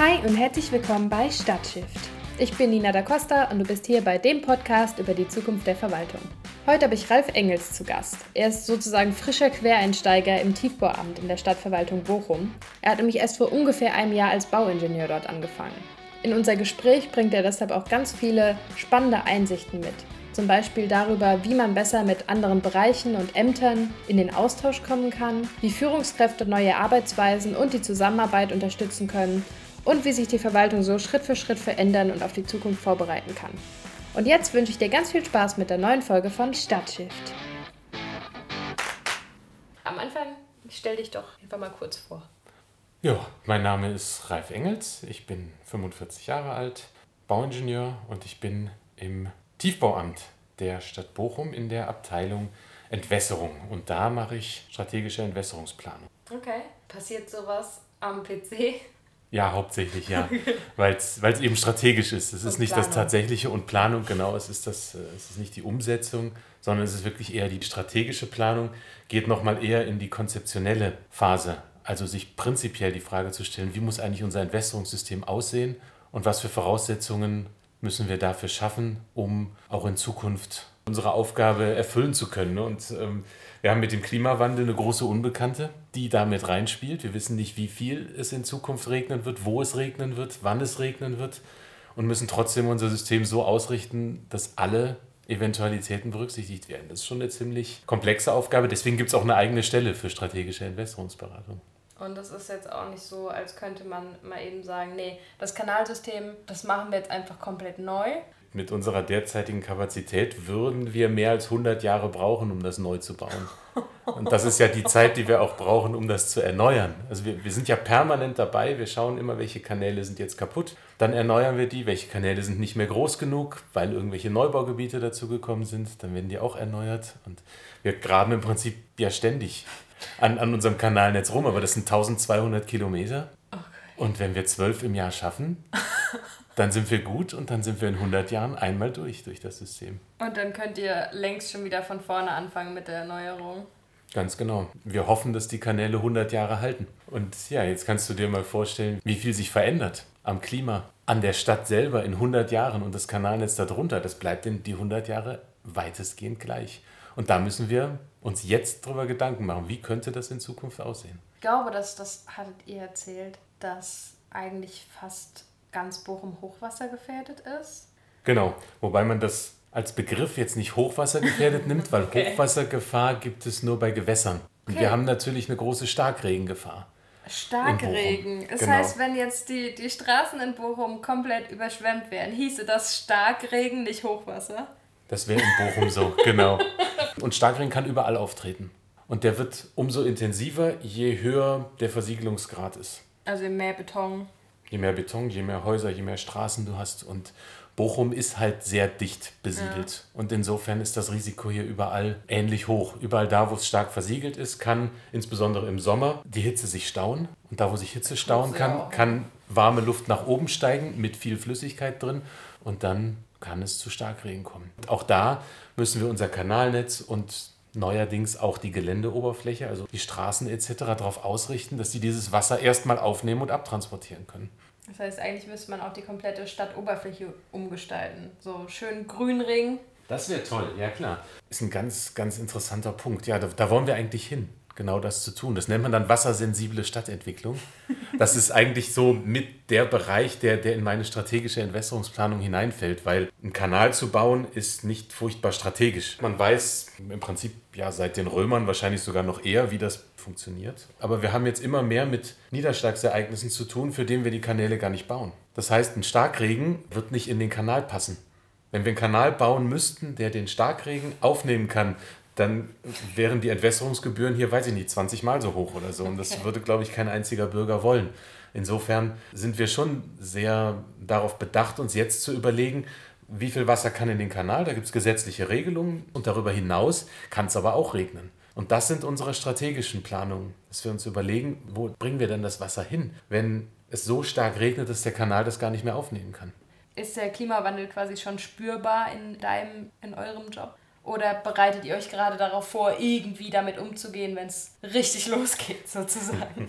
Hi und herzlich willkommen bei Stadtshift. Ich bin Nina da Costa und du bist hier bei dem Podcast über die Zukunft der Verwaltung. Heute habe ich Ralf Engels zu Gast. Er ist sozusagen frischer Quereinsteiger im Tiefbauamt in der Stadtverwaltung Bochum. Er hat nämlich erst vor ungefähr einem Jahr als Bauingenieur dort angefangen. In unser Gespräch bringt er deshalb auch ganz viele spannende Einsichten mit. Zum Beispiel darüber, wie man besser mit anderen Bereichen und Ämtern in den Austausch kommen kann, wie Führungskräfte neue Arbeitsweisen und die Zusammenarbeit unterstützen können und wie sich die Verwaltung so Schritt für Schritt verändern und auf die Zukunft vorbereiten kann. Und jetzt wünsche ich dir ganz viel Spaß mit der neuen Folge von Stadtshift. Am Anfang stell dich doch einfach mal kurz vor. Ja, mein Name ist Ralf Engels, ich bin 45 Jahre alt, Bauingenieur und ich bin im Tiefbauamt der Stadt Bochum in der Abteilung Entwässerung und da mache ich strategische Entwässerungsplanung. Okay, passiert sowas am PC? Ja, hauptsächlich, ja. Weil es eben strategisch ist. Es ist nicht das Tatsächliche und Planung, genau, es ist, das, äh, es ist nicht die Umsetzung, sondern es ist wirklich eher die strategische Planung, geht nochmal eher in die konzeptionelle Phase. Also sich prinzipiell die Frage zu stellen, wie muss eigentlich unser Entwässerungssystem aussehen und was für Voraussetzungen müssen wir dafür schaffen, um auch in Zukunft unsere Aufgabe erfüllen zu können. Ne? Und ähm, wir haben mit dem Klimawandel eine große Unbekannte, die damit reinspielt. Wir wissen nicht, wie viel es in Zukunft regnen wird, wo es regnen wird, wann es regnen wird und müssen trotzdem unser System so ausrichten, dass alle Eventualitäten berücksichtigt werden. Das ist schon eine ziemlich komplexe Aufgabe. Deswegen gibt es auch eine eigene Stelle für strategische Entwässerungsberatung. Und das ist jetzt auch nicht so, als könnte man mal eben sagen, nee, das Kanalsystem, das machen wir jetzt einfach komplett neu, mit unserer derzeitigen Kapazität würden wir mehr als 100 Jahre brauchen, um das neu zu bauen. Und das ist ja die Zeit, die wir auch brauchen, um das zu erneuern. Also wir, wir sind ja permanent dabei, wir schauen immer, welche Kanäle sind jetzt kaputt, dann erneuern wir die, welche Kanäle sind nicht mehr groß genug, weil irgendwelche Neubaugebiete dazugekommen sind, dann werden die auch erneuert. Und wir graben im Prinzip ja ständig an, an unserem Kanalnetz rum, aber das sind 1200 Kilometer. Okay. Und wenn wir zwölf im Jahr schaffen, dann sind wir gut und dann sind wir in 100 Jahren einmal durch, durch das System. Und dann könnt ihr längst schon wieder von vorne anfangen mit der Erneuerung. Ganz genau. Wir hoffen, dass die Kanäle 100 Jahre halten. Und ja, jetzt kannst du dir mal vorstellen, wie viel sich verändert am Klima, an der Stadt selber in 100 Jahren und das Kanalnetz darunter. Das bleibt in die 100 Jahre weitestgehend gleich. Und da müssen wir uns jetzt darüber Gedanken machen, wie könnte das in Zukunft aussehen. Ich glaube, dass das hattet ihr erzählt, dass eigentlich fast ganz Bochum hochwassergefährdet ist. Genau, wobei man das als Begriff jetzt nicht hochwassergefährdet nimmt, weil okay. Hochwassergefahr gibt es nur bei Gewässern. Und okay. wir haben natürlich eine große Starkregengefahr. Starkregen. Das genau. heißt, wenn jetzt die, die Straßen in Bochum komplett überschwemmt wären, hieße das Starkregen, nicht Hochwasser? Das wäre in Bochum so, genau. Und Starkregen kann überall auftreten. Und der wird umso intensiver, je höher der Versiegelungsgrad ist. Also mehr Beton je mehr Beton, je mehr Häuser, je mehr Straßen du hast. Und Bochum ist halt sehr dicht besiedelt. Ja. Und insofern ist das Risiko hier überall ähnlich hoch. Überall da, wo es stark versiegelt ist, kann insbesondere im Sommer die Hitze sich stauen. Und da, wo sich Hitze stauen kann, kann warme Luft nach oben steigen mit viel Flüssigkeit drin. Und dann kann es zu Starkregen kommen. Auch da müssen wir unser Kanalnetz und neuerdings auch die Geländeoberfläche, also die Straßen etc. darauf ausrichten, dass sie dieses Wasser erstmal aufnehmen und abtransportieren können. Das heißt, eigentlich müsste man auch die komplette Stadtoberfläche umgestalten. So schön Grünring. Das wäre toll, ja klar. Ist ein ganz, ganz interessanter Punkt. Ja, da, da wollen wir eigentlich hin genau das zu tun. Das nennt man dann wassersensible Stadtentwicklung. Das ist eigentlich so mit der Bereich, der, der in meine strategische Entwässerungsplanung hineinfällt, weil ein Kanal zu bauen ist nicht furchtbar strategisch. Man weiß im Prinzip ja seit den Römern wahrscheinlich sogar noch eher, wie das funktioniert. Aber wir haben jetzt immer mehr mit Niederschlagsereignissen zu tun, für den wir die Kanäle gar nicht bauen. Das heißt, ein Starkregen wird nicht in den Kanal passen. Wenn wir einen Kanal bauen müssten, der den Starkregen aufnehmen kann, dann wären die Entwässerungsgebühren hier, weiß ich nicht, 20 Mal so hoch oder so. Und das würde, glaube ich, kein einziger Bürger wollen. Insofern sind wir schon sehr darauf bedacht, uns jetzt zu überlegen, wie viel Wasser kann in den Kanal. Da gibt es gesetzliche Regelungen und darüber hinaus kann es aber auch regnen. Und das sind unsere strategischen Planungen, dass wir uns überlegen, wo bringen wir denn das Wasser hin, wenn es so stark regnet, dass der Kanal das gar nicht mehr aufnehmen kann. Ist der Klimawandel quasi schon spürbar in deinem, in eurem Job? Oder bereitet ihr euch gerade darauf vor, irgendwie damit umzugehen, wenn es richtig losgeht, sozusagen?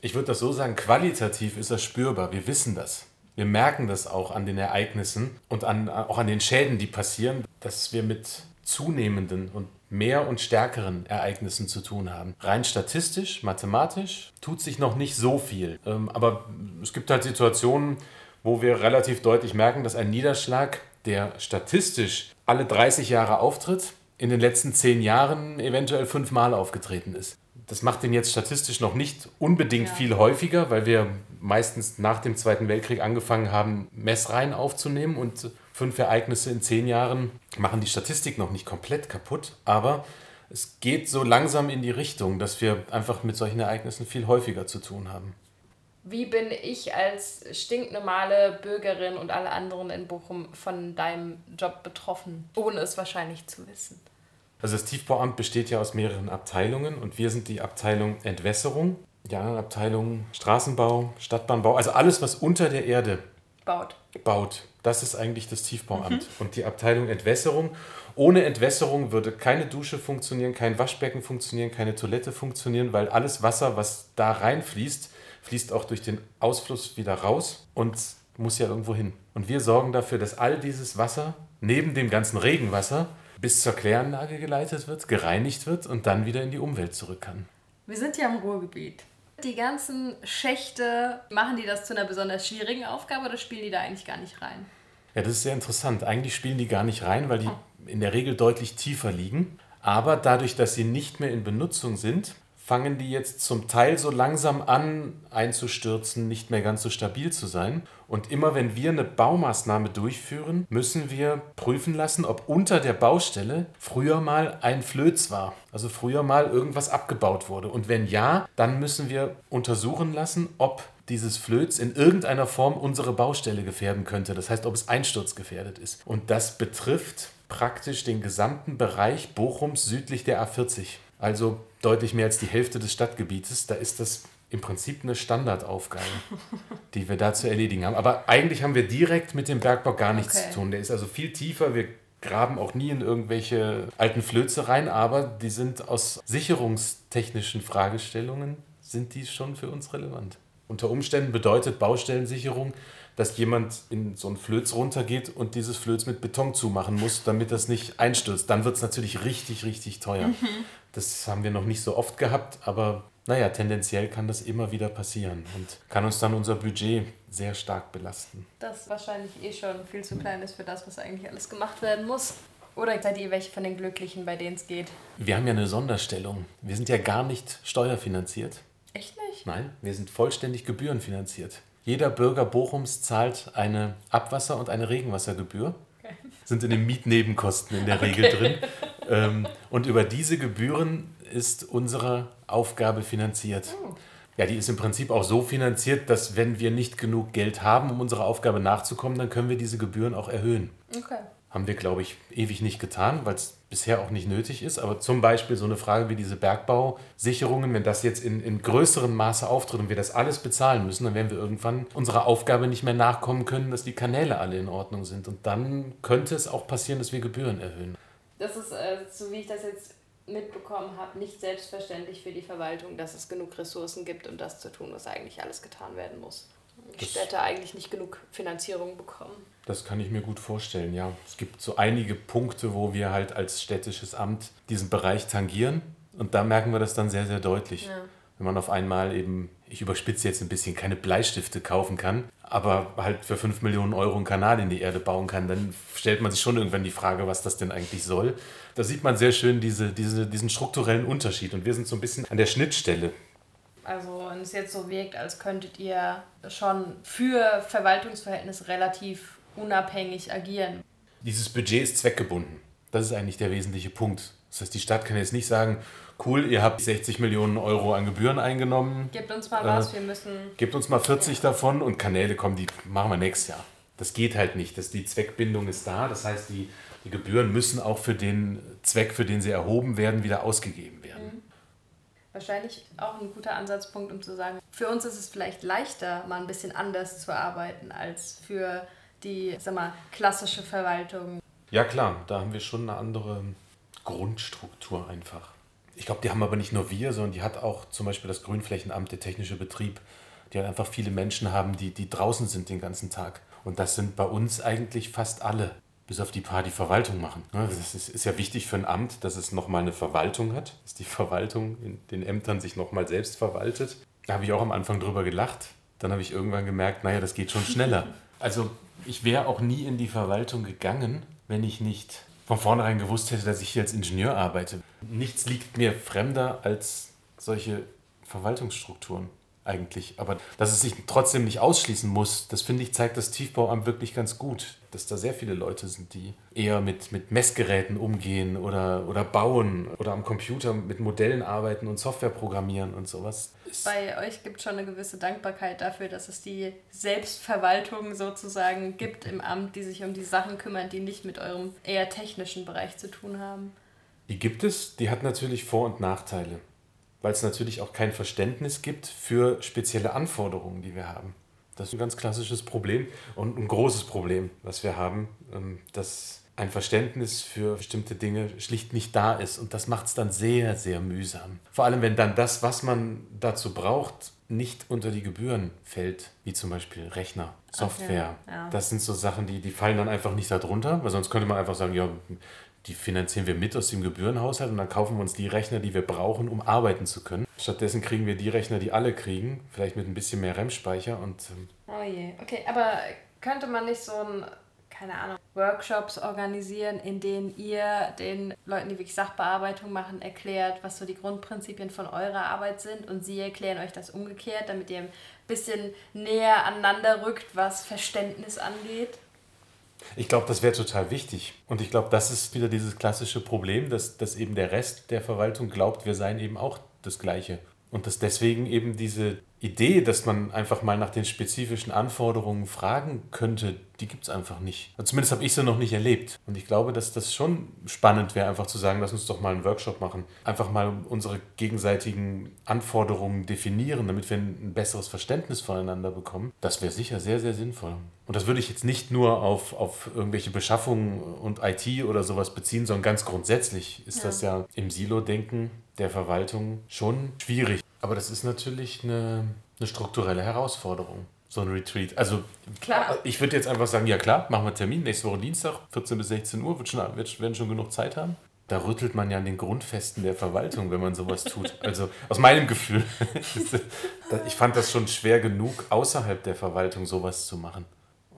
Ich würde das so sagen, qualitativ ist das spürbar. Wir wissen das. Wir merken das auch an den Ereignissen und an, auch an den Schäden, die passieren, dass wir mit zunehmenden und mehr und stärkeren Ereignissen zu tun haben. Rein statistisch, mathematisch tut sich noch nicht so viel. Ähm, aber es gibt halt Situationen, wo wir relativ deutlich merken, dass ein Niederschlag, der statistisch alle 30 Jahre auftritt, in den letzten zehn Jahren eventuell fünfmal aufgetreten ist. Das macht den jetzt statistisch noch nicht unbedingt ja. viel häufiger, weil wir meistens nach dem Zweiten Weltkrieg angefangen haben, Messreihen aufzunehmen und fünf Ereignisse in zehn Jahren machen die Statistik noch nicht komplett kaputt, aber es geht so langsam in die Richtung, dass wir einfach mit solchen Ereignissen viel häufiger zu tun haben. Wie bin ich als stinknormale Bürgerin und alle anderen in Bochum von deinem Job betroffen, ohne es wahrscheinlich zu wissen? Also das Tiefbauamt besteht ja aus mehreren Abteilungen und wir sind die Abteilung Entwässerung, die anderen Abteilungen Straßenbau, Stadtbahnbau, also alles, was unter der Erde baut. baut. Das ist eigentlich das Tiefbauamt. Mhm. Und die Abteilung Entwässerung. Ohne Entwässerung würde keine Dusche funktionieren, kein Waschbecken funktionieren, keine Toilette funktionieren, weil alles Wasser, was da reinfließt, fließt auch durch den Ausfluss wieder raus und muss ja irgendwo hin. Und wir sorgen dafür, dass all dieses Wasser neben dem ganzen Regenwasser bis zur Kläranlage geleitet wird, gereinigt wird und dann wieder in die Umwelt zurück kann. Wir sind ja im Ruhrgebiet. Die ganzen Schächte, machen die das zu einer besonders schwierigen Aufgabe oder spielen die da eigentlich gar nicht rein? Ja, das ist sehr interessant. Eigentlich spielen die gar nicht rein, weil die oh. in der Regel deutlich tiefer liegen. Aber dadurch, dass sie nicht mehr in Benutzung sind, fangen die jetzt zum Teil so langsam an einzustürzen, nicht mehr ganz so stabil zu sein. Und immer wenn wir eine Baumaßnahme durchführen, müssen wir prüfen lassen, ob unter der Baustelle früher mal ein Flöz war. Also früher mal irgendwas abgebaut wurde. Und wenn ja, dann müssen wir untersuchen lassen, ob dieses Flöz in irgendeiner Form unsere Baustelle gefährden könnte. Das heißt, ob es einsturzgefährdet ist. Und das betrifft praktisch den gesamten Bereich Bochums südlich der A40 also deutlich mehr als die Hälfte des Stadtgebietes. Da ist das im Prinzip eine Standardaufgabe, die wir da zu erledigen haben. Aber eigentlich haben wir direkt mit dem Bergbau gar nichts okay. zu tun. Der ist also viel tiefer. Wir graben auch nie in irgendwelche alten Flöze rein, aber die sind aus sicherungstechnischen Fragestellungen, sind die schon für uns relevant. Unter Umständen bedeutet Baustellensicherung, dass jemand in so ein Flöz runtergeht und dieses Flöz mit Beton zumachen muss, damit das nicht einstürzt. Dann wird es natürlich richtig, richtig teuer. Mhm. Das haben wir noch nicht so oft gehabt, aber naja, tendenziell kann das immer wieder passieren und kann uns dann unser Budget sehr stark belasten. Das wahrscheinlich eh schon viel zu klein ist für das, was eigentlich alles gemacht werden muss. Oder seid ihr welche von den Glücklichen, bei denen es geht? Wir haben ja eine Sonderstellung. Wir sind ja gar nicht steuerfinanziert. Echt nicht? Nein, wir sind vollständig gebührenfinanziert. Jeder Bürger Bochums zahlt eine Abwasser- und eine Regenwassergebühr. Okay. Sind in den Mietnebenkosten in der okay. Regel drin. Ähm, und über diese Gebühren ist unsere Aufgabe finanziert. Oh. Ja, die ist im Prinzip auch so finanziert, dass wenn wir nicht genug Geld haben, um unserer Aufgabe nachzukommen, dann können wir diese Gebühren auch erhöhen. Okay. Haben wir, glaube ich, ewig nicht getan, weil es bisher auch nicht nötig ist. Aber zum Beispiel so eine Frage wie diese Bergbausicherungen, wenn das jetzt in, in größerem Maße auftritt und wir das alles bezahlen müssen, dann werden wir irgendwann unserer Aufgabe nicht mehr nachkommen können, dass die Kanäle alle in Ordnung sind. Und dann könnte es auch passieren, dass wir Gebühren erhöhen. Das ist, äh, so wie ich das jetzt mitbekommen habe, nicht selbstverständlich für die Verwaltung, dass es genug Ressourcen gibt, um das zu tun, was eigentlich alles getan werden muss. Die das Städte eigentlich nicht genug Finanzierung bekommen. Das kann ich mir gut vorstellen, ja. Es gibt so einige Punkte, wo wir halt als städtisches Amt diesen Bereich tangieren und da merken wir das dann sehr, sehr deutlich. Ja. Wenn man auf einmal eben, ich überspitze jetzt ein bisschen, keine Bleistifte kaufen kann, aber halt für 5 Millionen Euro einen Kanal in die Erde bauen kann, dann stellt man sich schon irgendwann die Frage, was das denn eigentlich soll. Da sieht man sehr schön diese, diese, diesen strukturellen Unterschied und wir sind so ein bisschen an der Schnittstelle also wenn es jetzt so wirkt, als könntet ihr schon für Verwaltungsverhältnisse relativ unabhängig agieren. Dieses Budget ist zweckgebunden. Das ist eigentlich der wesentliche Punkt. Das heißt, die Stadt kann jetzt nicht sagen, cool, ihr habt 60 Millionen Euro an Gebühren eingenommen. Gebt uns mal was, äh, wir müssen. Gebt uns mal 40 ja. davon und Kanäle kommen, die machen wir nächstes Jahr. Das geht halt nicht. Das, die Zweckbindung ist da. Das heißt, die, die Gebühren müssen auch für den Zweck, für den sie erhoben werden, wieder ausgegeben werden. Mhm wahrscheinlich auch ein guter Ansatzpunkt, um zu sagen, für uns ist es vielleicht leichter, mal ein bisschen anders zu arbeiten als für die, sag mal, klassische Verwaltung. Ja klar, da haben wir schon eine andere Grundstruktur einfach. Ich glaube, die haben aber nicht nur wir, sondern die hat auch zum Beispiel das Grünflächenamt, der technische Betrieb, die halt einfach viele Menschen haben, die, die draußen sind den ganzen Tag. Und das sind bei uns eigentlich fast alle, bis auf die paar, die Verwaltung machen. Das ist, ist ja wichtig für ein Amt, dass es nochmal eine Verwaltung hat, dass die Verwaltung in den Ämtern sich nochmal selbst verwaltet. Da habe ich auch am Anfang drüber gelacht. Dann habe ich irgendwann gemerkt, naja, das geht schon schneller. Also ich wäre auch nie in die Verwaltung gegangen, wenn ich nicht von vornherein gewusst hätte, dass ich hier als Ingenieur arbeite. Nichts liegt mir fremder als solche Verwaltungsstrukturen eigentlich. Aber dass es sich trotzdem nicht ausschließen muss, das finde ich, zeigt das Tiefbauamt wirklich ganz gut. Dass da sehr viele Leute sind, die eher mit, mit Messgeräten umgehen oder, oder bauen oder am Computer mit Modellen arbeiten und Software programmieren und sowas. Bei euch gibt es schon eine gewisse Dankbarkeit dafür, dass es die Selbstverwaltung sozusagen gibt im Amt, die sich um die Sachen kümmern, die nicht mit eurem eher technischen Bereich zu tun haben. Die gibt es, die hat natürlich Vor- und Nachteile weil es natürlich auch kein Verständnis gibt für spezielle Anforderungen, die wir haben. Das ist ein ganz klassisches Problem und ein großes Problem, was wir haben, ähm, dass ein Verständnis für bestimmte Dinge schlicht nicht da ist. Und das macht es dann sehr, sehr mühsam. Vor allem, wenn dann das, was man dazu braucht, nicht unter die Gebühren fällt, wie zum Beispiel Rechner, Software. Okay, ja. Das sind so Sachen, die, die fallen dann einfach nicht darunter, weil sonst könnte man einfach sagen, ja, die finanzieren wir mit aus dem Gebührenhaushalt und dann kaufen wir uns die Rechner, die wir brauchen, um arbeiten zu können. Stattdessen kriegen wir die Rechner, die alle kriegen, vielleicht mit ein bisschen mehr RAM-Speicher und. Ähm oh je, okay, aber könnte man nicht so ein, keine Ahnung, Workshops organisieren, in denen ihr den Leuten, die wirklich Sachbearbeitung machen, erklärt, was so die Grundprinzipien von eurer Arbeit sind und sie erklären euch das umgekehrt, damit ihr ein bisschen näher aneinander rückt, was Verständnis angeht? Ich glaube, das wäre total wichtig. Und ich glaube, das ist wieder dieses klassische Problem, dass, dass eben der Rest der Verwaltung glaubt, wir seien eben auch das Gleiche. Und dass deswegen eben diese Idee, dass man einfach mal nach den spezifischen Anforderungen fragen könnte, die gibt es einfach nicht. Also zumindest habe ich sie noch nicht erlebt. Und ich glaube, dass das schon spannend wäre, einfach zu sagen, lass uns doch mal einen Workshop machen. Einfach mal unsere gegenseitigen Anforderungen definieren, damit wir ein besseres Verständnis voneinander bekommen. Das wäre sicher sehr, sehr sinnvoll. Und das würde ich jetzt nicht nur auf, auf irgendwelche Beschaffungen und IT oder sowas beziehen, sondern ganz grundsätzlich ist ja. das ja im Silo-Denken der Verwaltung schon schwierig. Aber das ist natürlich eine, eine strukturelle Herausforderung, so ein Retreat. Also klar. ich würde jetzt einfach sagen, ja klar, machen wir Termin, nächste Woche Dienstag, 14 bis 16 Uhr, wird schon, wird, werden schon genug Zeit haben. Da rüttelt man ja an den Grundfesten der Verwaltung, wenn man sowas tut. Also aus meinem Gefühl. ich fand das schon schwer genug, außerhalb der Verwaltung sowas zu machen.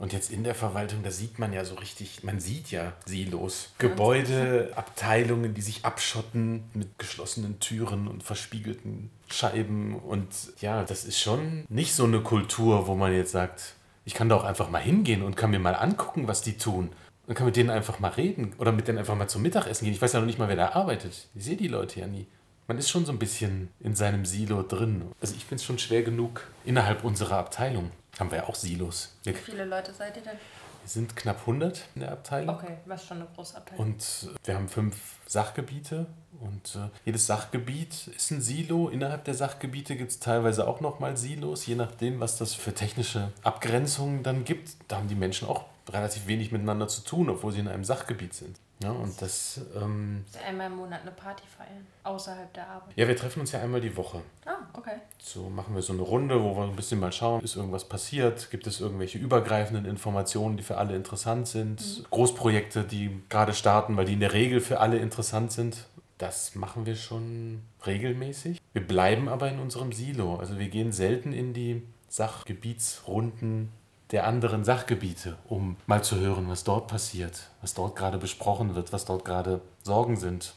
Und jetzt in der Verwaltung, da sieht man ja so richtig, man sieht ja Silos. Gebäude, Abteilungen, die sich abschotten mit geschlossenen Türen und verspiegelten Scheiben. Und ja, das ist schon nicht so eine Kultur, wo man jetzt sagt, ich kann da auch einfach mal hingehen und kann mir mal angucken, was die tun. Und kann mit denen einfach mal reden oder mit denen einfach mal zum Mittagessen gehen. Ich weiß ja noch nicht mal, wer da arbeitet. Ich sehe die Leute ja nie. Man ist schon so ein bisschen in seinem Silo drin. Also ich finde es schon schwer genug innerhalb unserer Abteilung haben wir ja auch Silos. Wie viele Leute seid ihr denn? Wir sind knapp 100 in der Abteilung. Okay, was schon eine große Abteilung. Und äh, wir haben fünf Sachgebiete und äh, jedes Sachgebiet ist ein Silo. Innerhalb der Sachgebiete gibt es teilweise auch nochmal Silos, je nachdem, was das für technische Abgrenzungen dann gibt. Da haben die Menschen auch relativ wenig miteinander zu tun, obwohl sie in einem Sachgebiet sind. Ja, und das. Ähm, einmal im Monat eine Party feiern, außerhalb der Arbeit. Ja, wir treffen uns ja einmal die Woche. Ah, okay. So machen wir so eine Runde, wo wir ein bisschen mal schauen, ist irgendwas passiert? Gibt es irgendwelche übergreifenden Informationen, die für alle interessant sind? Mhm. Großprojekte, die gerade starten, weil die in der Regel für alle interessant sind. Das machen wir schon regelmäßig. Wir bleiben aber in unserem Silo. Also wir gehen selten in die Sachgebietsrunden der anderen Sachgebiete, um mal zu hören, was dort passiert, was dort gerade besprochen wird, was dort gerade Sorgen sind.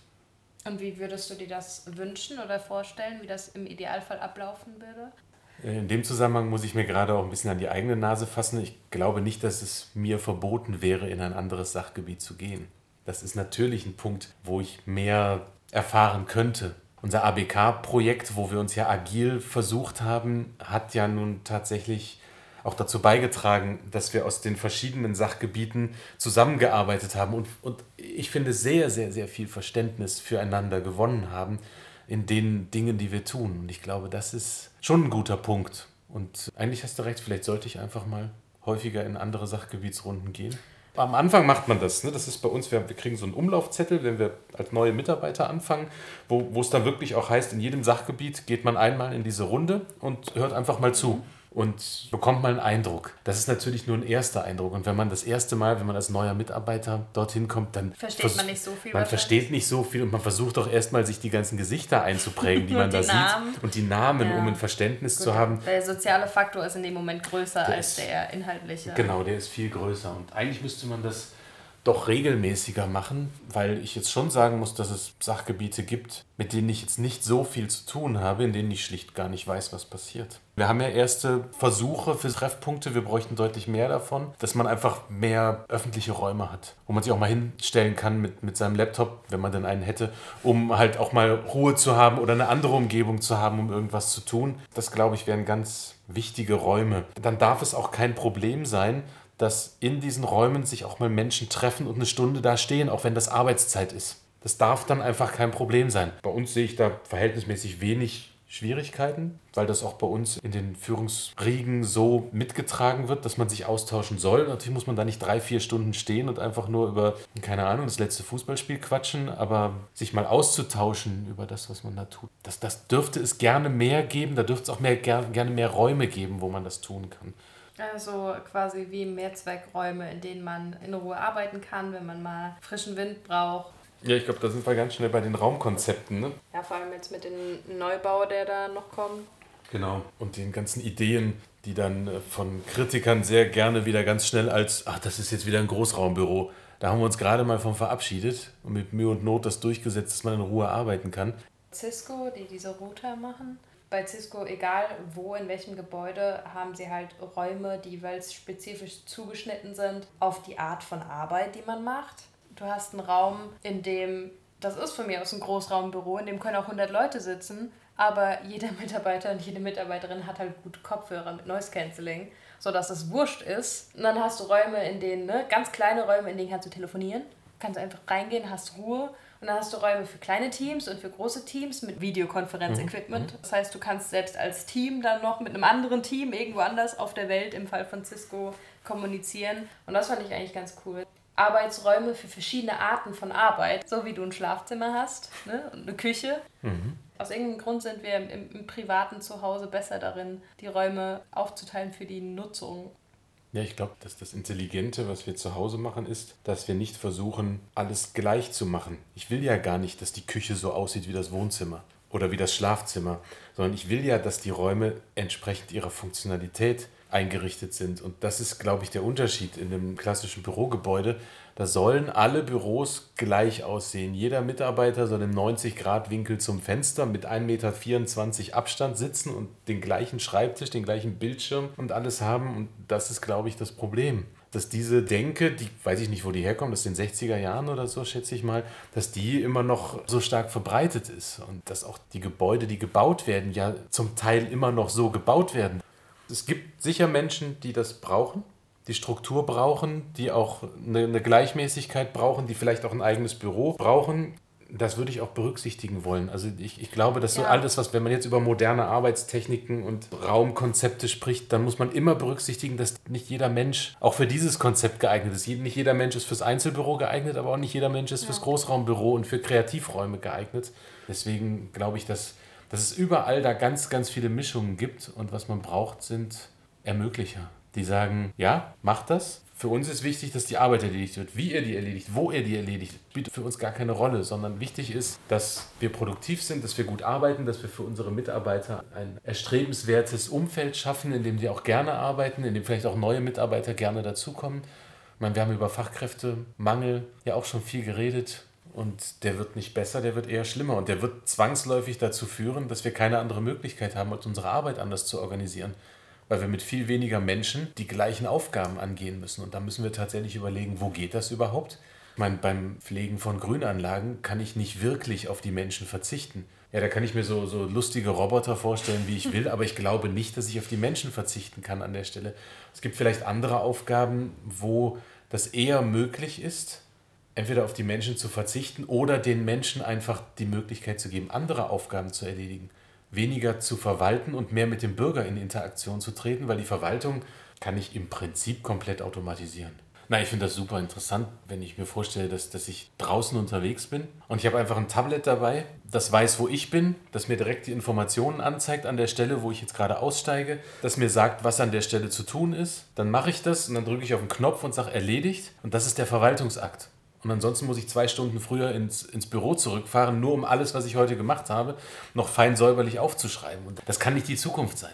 Und wie würdest du dir das wünschen oder vorstellen, wie das im Idealfall ablaufen würde? In dem Zusammenhang muss ich mir gerade auch ein bisschen an die eigene Nase fassen. Ich glaube nicht, dass es mir verboten wäre, in ein anderes Sachgebiet zu gehen. Das ist natürlich ein Punkt, wo ich mehr erfahren könnte. Unser ABK-Projekt, wo wir uns ja agil versucht haben, hat ja nun tatsächlich auch dazu beigetragen, dass wir aus den verschiedenen Sachgebieten zusammengearbeitet haben und, und ich finde sehr, sehr, sehr viel Verständnis füreinander gewonnen haben in den Dingen, die wir tun. Und ich glaube, das ist schon ein guter Punkt. Und eigentlich hast du recht, vielleicht sollte ich einfach mal häufiger in andere Sachgebietsrunden gehen. Am Anfang macht man das. Ne? Das ist bei uns, wir, wir kriegen so einen Umlaufzettel, wenn wir als neue Mitarbeiter anfangen, wo, wo es dann wirklich auch heißt, in jedem Sachgebiet geht man einmal in diese Runde und hört einfach mal zu und bekommt mal einen Eindruck. Das ist natürlich nur ein erster Eindruck. Und wenn man das erste Mal, wenn man als neuer Mitarbeiter dorthin kommt, dann versteht man nicht so viel. Man versteht nicht so viel und man versucht auch erstmal, sich die ganzen Gesichter einzuprägen, die man da Namen. sieht. Und die Namen, ja. um ein Verständnis Gut, zu haben. Der soziale Faktor ist in dem Moment größer der als ist, der inhaltliche. Genau, der ist viel größer. Und eigentlich müsste man das doch regelmäßiger machen, weil ich jetzt schon sagen muss, dass es Sachgebiete gibt, mit denen ich jetzt nicht so viel zu tun habe, in denen ich schlicht gar nicht weiß, was passiert. Wir haben ja erste Versuche für Treffpunkte, wir bräuchten deutlich mehr davon, dass man einfach mehr öffentliche Räume hat, wo man sich auch mal hinstellen kann mit, mit seinem Laptop, wenn man denn einen hätte, um halt auch mal Ruhe zu haben oder eine andere Umgebung zu haben, um irgendwas zu tun. Das, glaube ich, wären ganz wichtige Räume. Dann darf es auch kein Problem sein, dass in diesen Räumen sich auch mal Menschen treffen und eine Stunde da stehen, auch wenn das Arbeitszeit ist. Das darf dann einfach kein Problem sein. Bei uns sehe ich da verhältnismäßig wenig Schwierigkeiten, weil das auch bei uns in den Führungsriegen so mitgetragen wird, dass man sich austauschen soll. Natürlich muss man da nicht drei, vier Stunden stehen und einfach nur über, keine Ahnung, das letzte Fußballspiel quatschen, aber sich mal auszutauschen über das, was man da tut. Das, das dürfte es gerne mehr geben, da dürfte es auch mehr, gerne mehr Räume geben, wo man das tun kann. Also quasi wie Mehrzweckräume, in denen man in Ruhe arbeiten kann, wenn man mal frischen Wind braucht. Ja, ich glaube, da sind wir ganz schnell bei den Raumkonzepten. Ne? Ja, vor allem jetzt mit dem Neubau, der da noch kommt. Genau. Und den ganzen Ideen, die dann äh, von Kritikern sehr gerne wieder ganz schnell als, ach, das ist jetzt wieder ein Großraumbüro. Da haben wir uns gerade mal von verabschiedet und mit Mühe und Not das durchgesetzt, dass man in Ruhe arbeiten kann. Cisco, die diese Router machen, bei Cisco, egal wo, in welchem Gebäude, haben sie halt Räume, die jeweils spezifisch zugeschnitten sind auf die Art von Arbeit, die man macht. Du hast einen Raum, in dem, das ist von mir aus ein Großraumbüro, in dem können auch 100 Leute sitzen, aber jeder Mitarbeiter und jede Mitarbeiterin hat halt gute Kopfhörer mit Noise Cancelling, sodass es wurscht ist. Und dann hast du Räume, in denen, ne, ganz kleine Räume, in denen kannst du telefonieren, kannst einfach reingehen, hast Ruhe und dann hast du Räume für kleine Teams und für große Teams mit Videokonferenz-Equipment. Mhm. Das heißt, du kannst selbst als Team dann noch mit einem anderen Team irgendwo anders auf der Welt, im Fall von Cisco, kommunizieren. Und das fand ich eigentlich ganz cool. Arbeitsräume für verschiedene Arten von Arbeit, so wie du ein Schlafzimmer hast ne? und eine Küche. Mhm. Aus irgendeinem Grund sind wir im, im privaten Zuhause besser darin, die Räume aufzuteilen für die Nutzung. Ja, ich glaube, dass das Intelligente, was wir zu Hause machen, ist, dass wir nicht versuchen, alles gleich zu machen. Ich will ja gar nicht, dass die Küche so aussieht wie das Wohnzimmer oder wie das Schlafzimmer, sondern ich will ja, dass die Räume entsprechend ihrer Funktionalität eingerichtet sind. Und das ist, glaube ich, der Unterschied in einem klassischen Bürogebäude. Da sollen alle Büros gleich aussehen. Jeder Mitarbeiter soll im 90-Grad-Winkel zum Fenster mit 1,24 Meter Abstand sitzen und den gleichen Schreibtisch, den gleichen Bildschirm und alles haben. Und das ist, glaube ich, das Problem. Dass diese Denke, die weiß ich nicht, wo die herkommt, in den 60er Jahren oder so, schätze ich mal, dass die immer noch so stark verbreitet ist. Und dass auch die Gebäude, die gebaut werden, ja zum Teil immer noch so gebaut werden. Es gibt sicher Menschen, die das brauchen, die Struktur brauchen, die auch eine, eine Gleichmäßigkeit brauchen, die vielleicht auch ein eigenes Büro brauchen. Das würde ich auch berücksichtigen wollen. Also ich, ich glaube, dass so ja. alles, was, wenn man jetzt über moderne Arbeitstechniken und Raumkonzepte spricht, dann muss man immer berücksichtigen, dass nicht jeder Mensch auch für dieses Konzept geeignet ist. Nicht jeder Mensch ist fürs Einzelbüro geeignet, aber auch nicht jeder Mensch ist ja. fürs Großraumbüro und für Kreativräume geeignet. Deswegen glaube ich, dass dass es überall da ganz, ganz viele Mischungen gibt und was man braucht, sind Ermöglicher. Die sagen, ja, macht das. Für uns ist wichtig, dass die Arbeit erledigt wird. Wie ihr die erledigt, wo ihr die erledigt, spielt für uns gar keine Rolle, sondern wichtig ist, dass wir produktiv sind, dass wir gut arbeiten, dass wir für unsere Mitarbeiter ein erstrebenswertes Umfeld schaffen, in dem sie auch gerne arbeiten, in dem vielleicht auch neue Mitarbeiter gerne dazukommen. Ich meine, wir haben über Fachkräftemangel ja auch schon viel geredet. Und der wird nicht besser, der wird eher schlimmer. Und der wird zwangsläufig dazu führen, dass wir keine andere Möglichkeit haben, als unsere Arbeit anders zu organisieren. Weil wir mit viel weniger Menschen die gleichen Aufgaben angehen müssen. Und da müssen wir tatsächlich überlegen, wo geht das überhaupt? Ich meine, beim Pflegen von Grünanlagen kann ich nicht wirklich auf die Menschen verzichten. Ja, da kann ich mir so, so lustige Roboter vorstellen, wie ich will, aber ich glaube nicht, dass ich auf die Menschen verzichten kann an der Stelle. Es gibt vielleicht andere Aufgaben, wo das eher möglich ist, entweder auf die Menschen zu verzichten oder den Menschen einfach die Möglichkeit zu geben, andere Aufgaben zu erledigen. Weniger zu verwalten und mehr mit dem Bürger in Interaktion zu treten, weil die Verwaltung kann ich im Prinzip komplett automatisieren. Na, ich finde das super interessant, wenn ich mir vorstelle, dass, dass ich draußen unterwegs bin und ich habe einfach ein Tablet dabei, das weiß, wo ich bin, das mir direkt die Informationen anzeigt an der Stelle, wo ich jetzt gerade aussteige, das mir sagt, was an der Stelle zu tun ist. Dann mache ich das und dann drücke ich auf den Knopf und sage erledigt und das ist der Verwaltungsakt. Und ansonsten muss ich zwei Stunden früher ins, ins Büro zurückfahren, nur um alles, was ich heute gemacht habe, noch fein säuberlich aufzuschreiben. Und das kann nicht die Zukunft sein.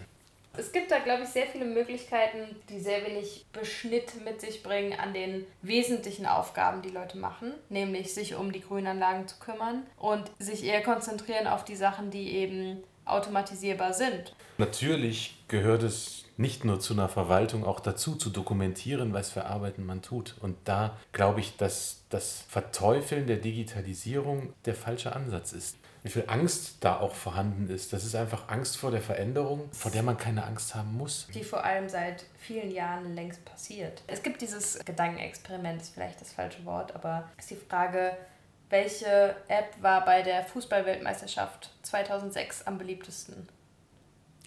Es gibt da, glaube ich, sehr viele Möglichkeiten, die sehr wenig Beschnitt mit sich bringen an den wesentlichen Aufgaben, die Leute machen, nämlich sich um die Grünanlagen zu kümmern und sich eher konzentrieren auf die Sachen, die eben automatisierbar sind. Natürlich gehört es nicht nur zu einer Verwaltung auch dazu, zu dokumentieren, was für Arbeiten man tut. Und da glaube ich, dass das Verteufeln der Digitalisierung der falsche Ansatz ist wie viel Angst da auch vorhanden ist. Das ist einfach Angst vor der Veränderung, vor der man keine Angst haben muss. Die vor allem seit vielen Jahren längst passiert. Es gibt dieses Gedankenexperiment, ist vielleicht das falsche Wort, aber ist die Frage, welche App war bei der Fußballweltmeisterschaft 2006 am beliebtesten?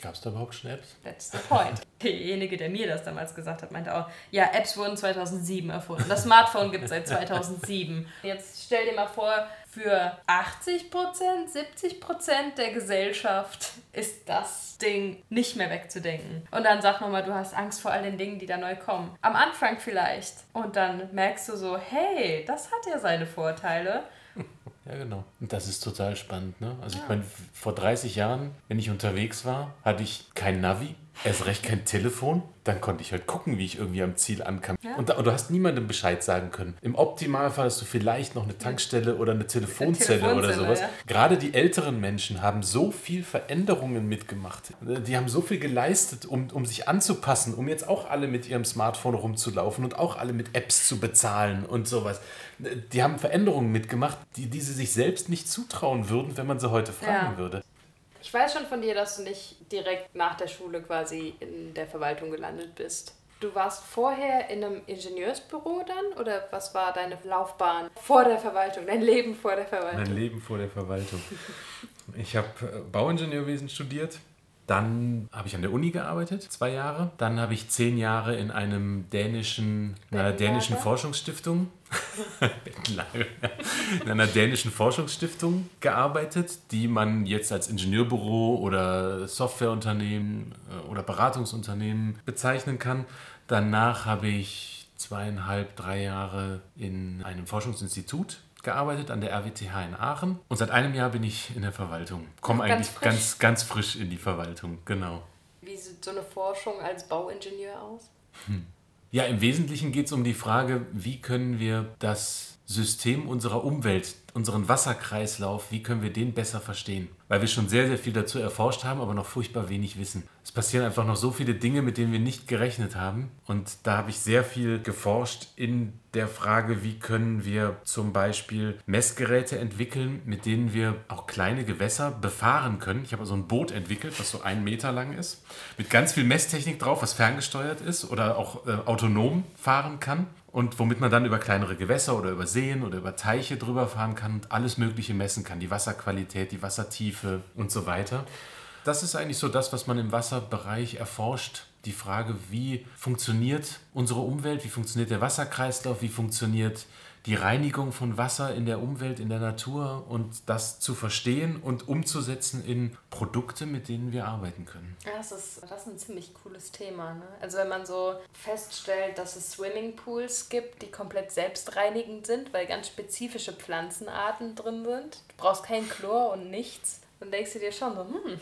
Gab es da überhaupt schon Apps? That's the point. Derjenige, der mir das damals gesagt hat, meinte auch, ja, Apps wurden 2007 erfunden. Das Smartphone gibt es seit 2007. Jetzt stell dir mal vor, für 80% 70% der Gesellschaft ist das Ding nicht mehr wegzudenken. Und dann sag nochmal, du hast Angst vor all den Dingen, die da neu kommen. Am Anfang vielleicht. Und dann merkst du so, hey, das hat ja seine Vorteile. Ja, genau. Und das ist total spannend. Ne? Also, ja. ich meine, vor 30 Jahren, wenn ich unterwegs war, hatte ich kein Navi, erst recht kein Telefon. Dann konnte ich halt gucken, wie ich irgendwie am Ziel ankam. Ja. Und, da, und, du hast niemandem Bescheid sagen können. Im Optimalfall hast du vielleicht noch eine Tankstelle oder eine Telefonzelle, eine Telefonzelle oder sowas. Ja. Gerade die älteren Menschen haben so viel Veränderungen mitgemacht. Die haben so viel geleistet, um, um sich anzupassen, um jetzt auch alle mit ihrem Smartphone rumzulaufen und auch alle mit Apps zu bezahlen und sowas. Die haben Veränderungen mitgemacht, die, die sie sich selbst nicht zutrauen würden, wenn man sie heute fragen ja. würde. Ich weiß schon von dir, dass du nicht direkt nach der Schule quasi in der Verwaltung gelandet bist. Du warst vorher in einem Ingenieursbüro dann oder was war deine Laufbahn vor der Verwaltung, dein Leben vor der Verwaltung? Mein Leben vor der Verwaltung. Ich habe äh, Bauingenieurwesen studiert. Dann habe ich an der Uni gearbeitet, zwei Jahre. Dann habe ich zehn Jahre in einem dänischen, in einer dänischen Forschungsstiftung in einer dänischen Forschungsstiftung gearbeitet, die man jetzt als Ingenieurbüro oder Softwareunternehmen äh, oder Beratungsunternehmen bezeichnen kann. Danach habe ich zweieinhalb, drei Jahre in einem Forschungsinstitut gearbeitet an der RWTH in Aachen und seit einem Jahr bin ich in der Verwaltung. Komme eigentlich frisch. ganz, ganz frisch in die Verwaltung, genau. Wie sieht so eine Forschung als Bauingenieur aus? Hm. Ja, im Wesentlichen geht es um die Frage, wie können wir das System unserer Umwelt, unseren Wasserkreislauf, wie können wir den besser verstehen? Weil wir schon sehr, sehr viel dazu erforscht haben, aber noch furchtbar wenig wissen. Es passieren einfach noch so viele Dinge, mit denen wir nicht gerechnet haben. Und da habe ich sehr viel geforscht in der Frage, wie können wir zum Beispiel Messgeräte entwickeln, mit denen wir auch kleine Gewässer befahren können. Ich habe also ein Boot entwickelt, was so einen Meter lang ist, mit ganz viel Messtechnik drauf, was ferngesteuert ist oder auch äh, autonom fahren kann und womit man dann über kleinere Gewässer oder über Seen oder über Teiche drüber fahren kann und alles Mögliche messen kann, die Wasserqualität, die Wassertiefe und so weiter. Das ist eigentlich so das, was man im Wasserbereich erforscht. Die Frage, wie funktioniert unsere Umwelt, wie funktioniert der Wasserkreislauf, wie funktioniert die Reinigung von Wasser in der Umwelt, in der Natur und das zu verstehen und umzusetzen in Produkte, mit denen wir arbeiten können. Das ist, das ist ein ziemlich cooles Thema. Ne? Also wenn man so feststellt, dass es Swimmingpools gibt, die komplett selbstreinigend sind, weil ganz spezifische Pflanzenarten drin sind. Du brauchst kein Chlor und nichts. Dann denkst du dir schon so, hm,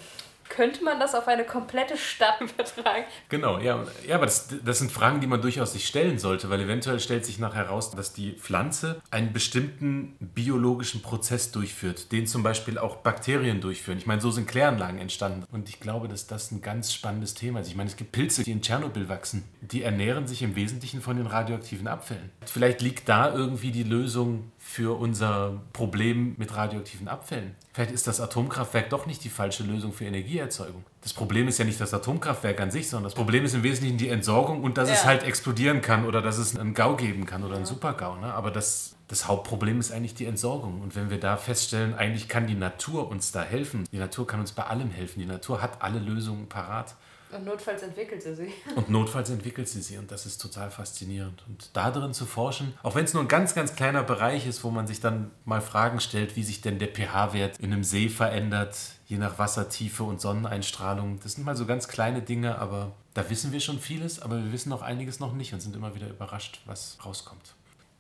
könnte man das auf eine komplette Stadt übertragen? Genau, ja. Ja, aber das, das sind Fragen, die man durchaus sich stellen sollte, weil eventuell stellt sich nachher heraus, dass die Pflanze einen bestimmten biologischen Prozess durchführt, den zum Beispiel auch Bakterien durchführen. Ich meine, so sind Kläranlagen entstanden. Und ich glaube, dass das ein ganz spannendes Thema ist. Ich meine, es gibt Pilze, die in Tschernobyl wachsen. Die ernähren sich im Wesentlichen von den radioaktiven Abfällen. Vielleicht liegt da irgendwie die Lösung für unser Problem mit radioaktiven Abfällen. Vielleicht ist das Atomkraftwerk doch nicht die falsche Lösung für Energieerzeugung. Das Problem ist ja nicht das Atomkraftwerk an sich, sondern das Problem ist im Wesentlichen die Entsorgung und dass ja. es halt explodieren kann oder dass es einen GAU geben kann oder einen Super-GAU. Ne? Aber das, das Hauptproblem ist eigentlich die Entsorgung. Und wenn wir da feststellen, eigentlich kann die Natur uns da helfen, die Natur kann uns bei allem helfen, die Natur hat alle Lösungen parat. Und notfalls entwickelt sie sie. Und notfalls entwickelt sie sie und das ist total faszinierend. Und da drin zu forschen, auch wenn es nur ein ganz, ganz kleiner Bereich ist, wo man sich dann mal Fragen stellt, wie sich denn der pH-Wert in einem See verändert, je nach Wassertiefe und Sonneneinstrahlung. Das sind mal so ganz kleine Dinge, aber da wissen wir schon vieles, aber wir wissen noch einiges noch nicht und sind immer wieder überrascht, was rauskommt.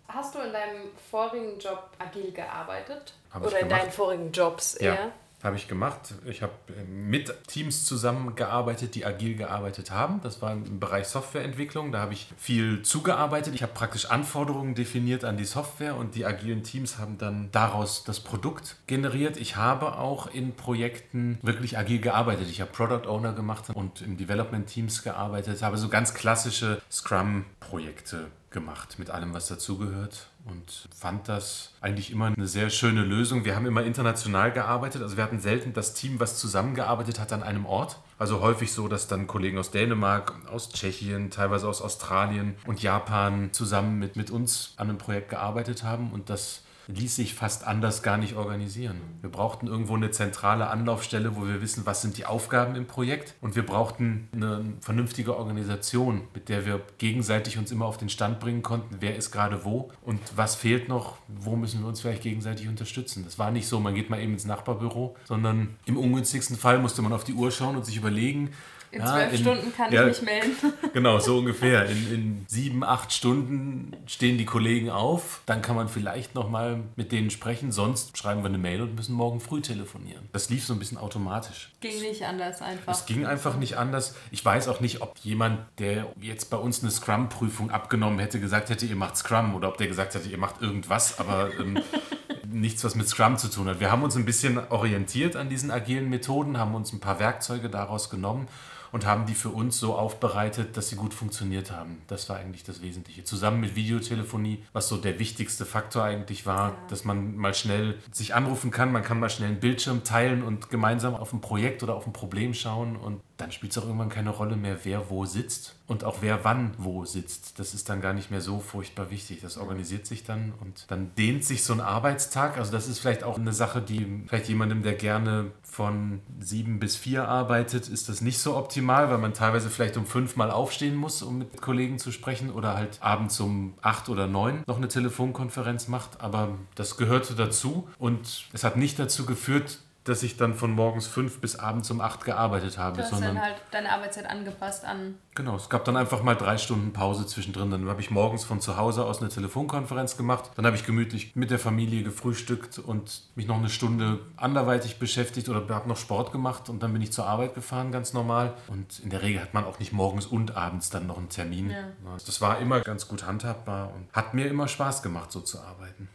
Hast du in deinem vorigen Job agil gearbeitet? Hab ich Oder in deinen vorigen Jobs eher? Ja, habe ich gemacht. Ich habe äh, mit Teams zusammengearbeitet, die agil gearbeitet haben. Das war im Bereich Softwareentwicklung. Da habe ich viel zugearbeitet. Ich habe praktisch Anforderungen definiert an die Software und die agilen Teams haben dann daraus das Produkt generiert. Ich habe auch in Projekten wirklich agil gearbeitet. Ich habe Product Owner gemacht und im Development Teams gearbeitet, habe so ganz klassische Scrum-Projekte gemacht mit allem, was dazugehört und fand das eigentlich immer eine sehr schöne Lösung. Wir haben immer international gearbeitet, also wir hatten selten das Team, was zusammengearbeitet hat an einem Ort. Also häufig so, dass dann Kollegen aus Dänemark, aus Tschechien, teilweise aus Australien und Japan zusammen mit, mit uns an einem Projekt gearbeitet haben und das ließ sich fast anders gar nicht organisieren. Wir brauchten irgendwo eine zentrale Anlaufstelle, wo wir wissen, was sind die Aufgaben im Projekt und wir brauchten eine vernünftige Organisation, mit der wir gegenseitig uns immer auf den Stand bringen konnten, wer ist gerade wo und was fehlt noch, wo müssen wir uns vielleicht gegenseitig unterstützen. Das war nicht so, man geht mal eben ins Nachbarbüro, sondern im ungünstigsten Fall musste man auf die Uhr schauen und sich überlegen, In ja, zwölf Stunden kann ja, ich mich melden. Genau, so ungefähr. In, in sieben, acht Stunden stehen die Kollegen auf. Dann kann man vielleicht nochmal mit denen sprechen. Sonst schreiben wir eine Mail und müssen morgen früh telefonieren. Das lief so ein bisschen automatisch. Ging nicht anders einfach. Es ging einfach nicht anders. Ich weiß auch nicht, ob jemand, der jetzt bei uns eine Scrum-Prüfung abgenommen hätte, gesagt hätte, ihr macht Scrum oder ob der gesagt hätte, ihr macht irgendwas, aber ähm, nichts, was mit Scrum zu tun hat. Wir haben uns ein bisschen orientiert an diesen agilen Methoden, haben uns ein paar Werkzeuge daraus genommen und haben die für uns so aufbereitet, dass sie gut funktioniert haben. Das war eigentlich das Wesentliche. Zusammen mit Videotelefonie, was so der wichtigste Faktor eigentlich war, Ja. dass man mal schnell sich anrufen kann, man kann mal schnell einen Bildschirm teilen und gemeinsam auf ein Projekt oder auf ein Problem schauen und dann spielt es auch irgendwann keine Rolle mehr, wer wo sitzt und auch wer wann wo sitzt. Das ist dann gar nicht mehr so furchtbar wichtig. Das organisiert sich dann und dann dehnt sich so ein Arbeitstag. Also das ist vielleicht auch eine Sache, die vielleicht jemandem, der gerne von sieben bis vier arbeitet, ist das nicht so optimal, weil man teilweise vielleicht um fünf mal aufstehen muss, um mit Kollegen zu sprechen oder halt abends um acht oder neun noch eine Telefonkonferenz macht. Aber das gehörte dazu und es hat nicht dazu geführt, dass ich dann von morgens fünf bis abends um acht gearbeitet habe, Du hast sondern dann halt deine Arbeitszeit angepasst an. Genau, es gab dann einfach mal drei Stunden Pause zwischendrin. Dann habe ich morgens von zu Hause aus eine Telefonkonferenz gemacht. Dann habe ich gemütlich mit der Familie gefrühstückt und mich noch eine Stunde anderweitig beschäftigt oder habe noch Sport gemacht und dann bin ich zur Arbeit gefahren, ganz normal. Und in der Regel hat man auch nicht morgens und abends dann noch einen Termin. Ja. Das war immer ganz gut handhabbar und hat mir immer Spaß gemacht, so zu arbeiten.